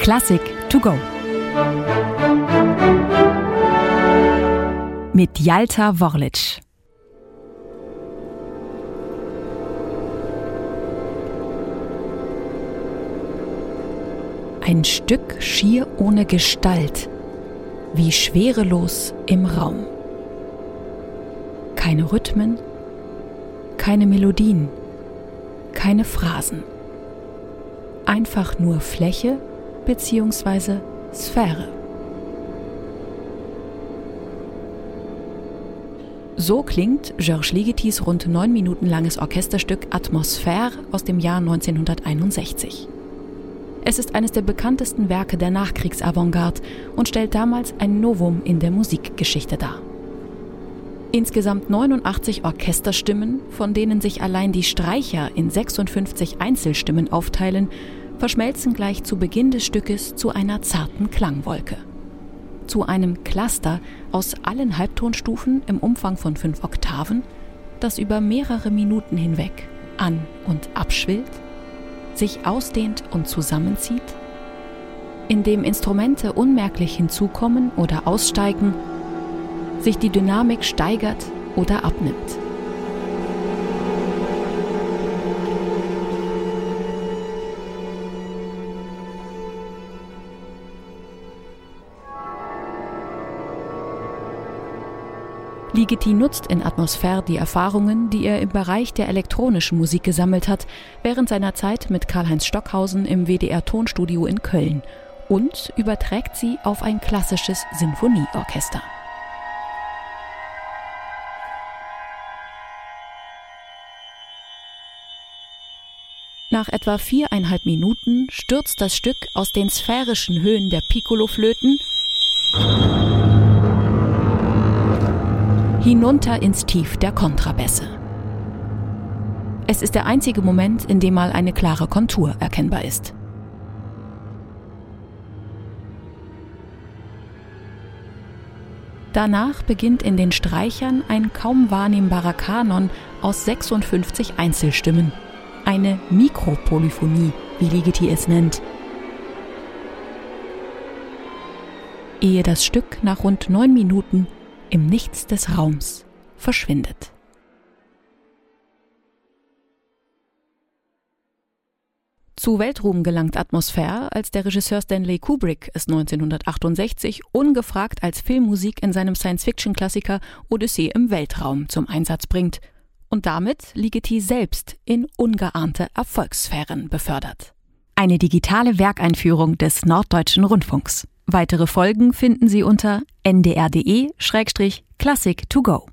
Klassik to go. Mit Jalta Worlic. Ein Stück schier ohne Gestalt, wie schwerelos im Raum. Keine Rhythmen, keine Melodien, keine Phrasen. Einfach nur Fläche bzw. Sphäre. So klingt Georges Ligetis rund neun Minuten langes Orchesterstück Atmosphäre aus dem Jahr 1961. Es ist eines der bekanntesten Werke der Nachkriegsavantgarde und stellt damals ein Novum in der Musikgeschichte dar. Insgesamt 89 Orchesterstimmen, von denen sich allein die Streicher in 56 Einzelstimmen aufteilen, verschmelzen gleich zu Beginn des Stückes zu einer zarten Klangwolke. Zu einem Cluster aus allen Halbtonstufen im Umfang von fünf Oktaven, das über mehrere Minuten hinweg an- und abschwillt, sich ausdehnt und zusammenzieht, in dem Instrumente unmerklich hinzukommen oder aussteigen sich die Dynamik steigert oder abnimmt. Ligeti nutzt in Atmosphäre die Erfahrungen, die er im Bereich der elektronischen Musik gesammelt hat, während seiner Zeit mit Karl-Heinz Stockhausen im WDR Tonstudio in Köln und überträgt sie auf ein klassisches Sinfonieorchester. Nach etwa viereinhalb Minuten stürzt das Stück aus den sphärischen Höhen der Piccoloflöten hinunter ins Tief der Kontrabässe. Es ist der einzige Moment, in dem mal eine klare Kontur erkennbar ist. Danach beginnt in den Streichern ein kaum wahrnehmbarer Kanon aus 56 Einzelstimmen eine Mikropolyphonie, wie Ligeti es nennt. Ehe das Stück nach rund neun Minuten im Nichts des Raums verschwindet. Zu Weltruhm gelangt Atmosphäre, als der Regisseur Stanley Kubrick es 1968 ungefragt als Filmmusik in seinem Science-Fiction-Klassiker Odyssee im Weltraum zum Einsatz bringt und damit Ligeti selbst in ungeahnte Erfolgssphären befördert. Eine digitale Werkeinführung des Norddeutschen Rundfunks. Weitere Folgen finden Sie unter ndr.de-classic to go.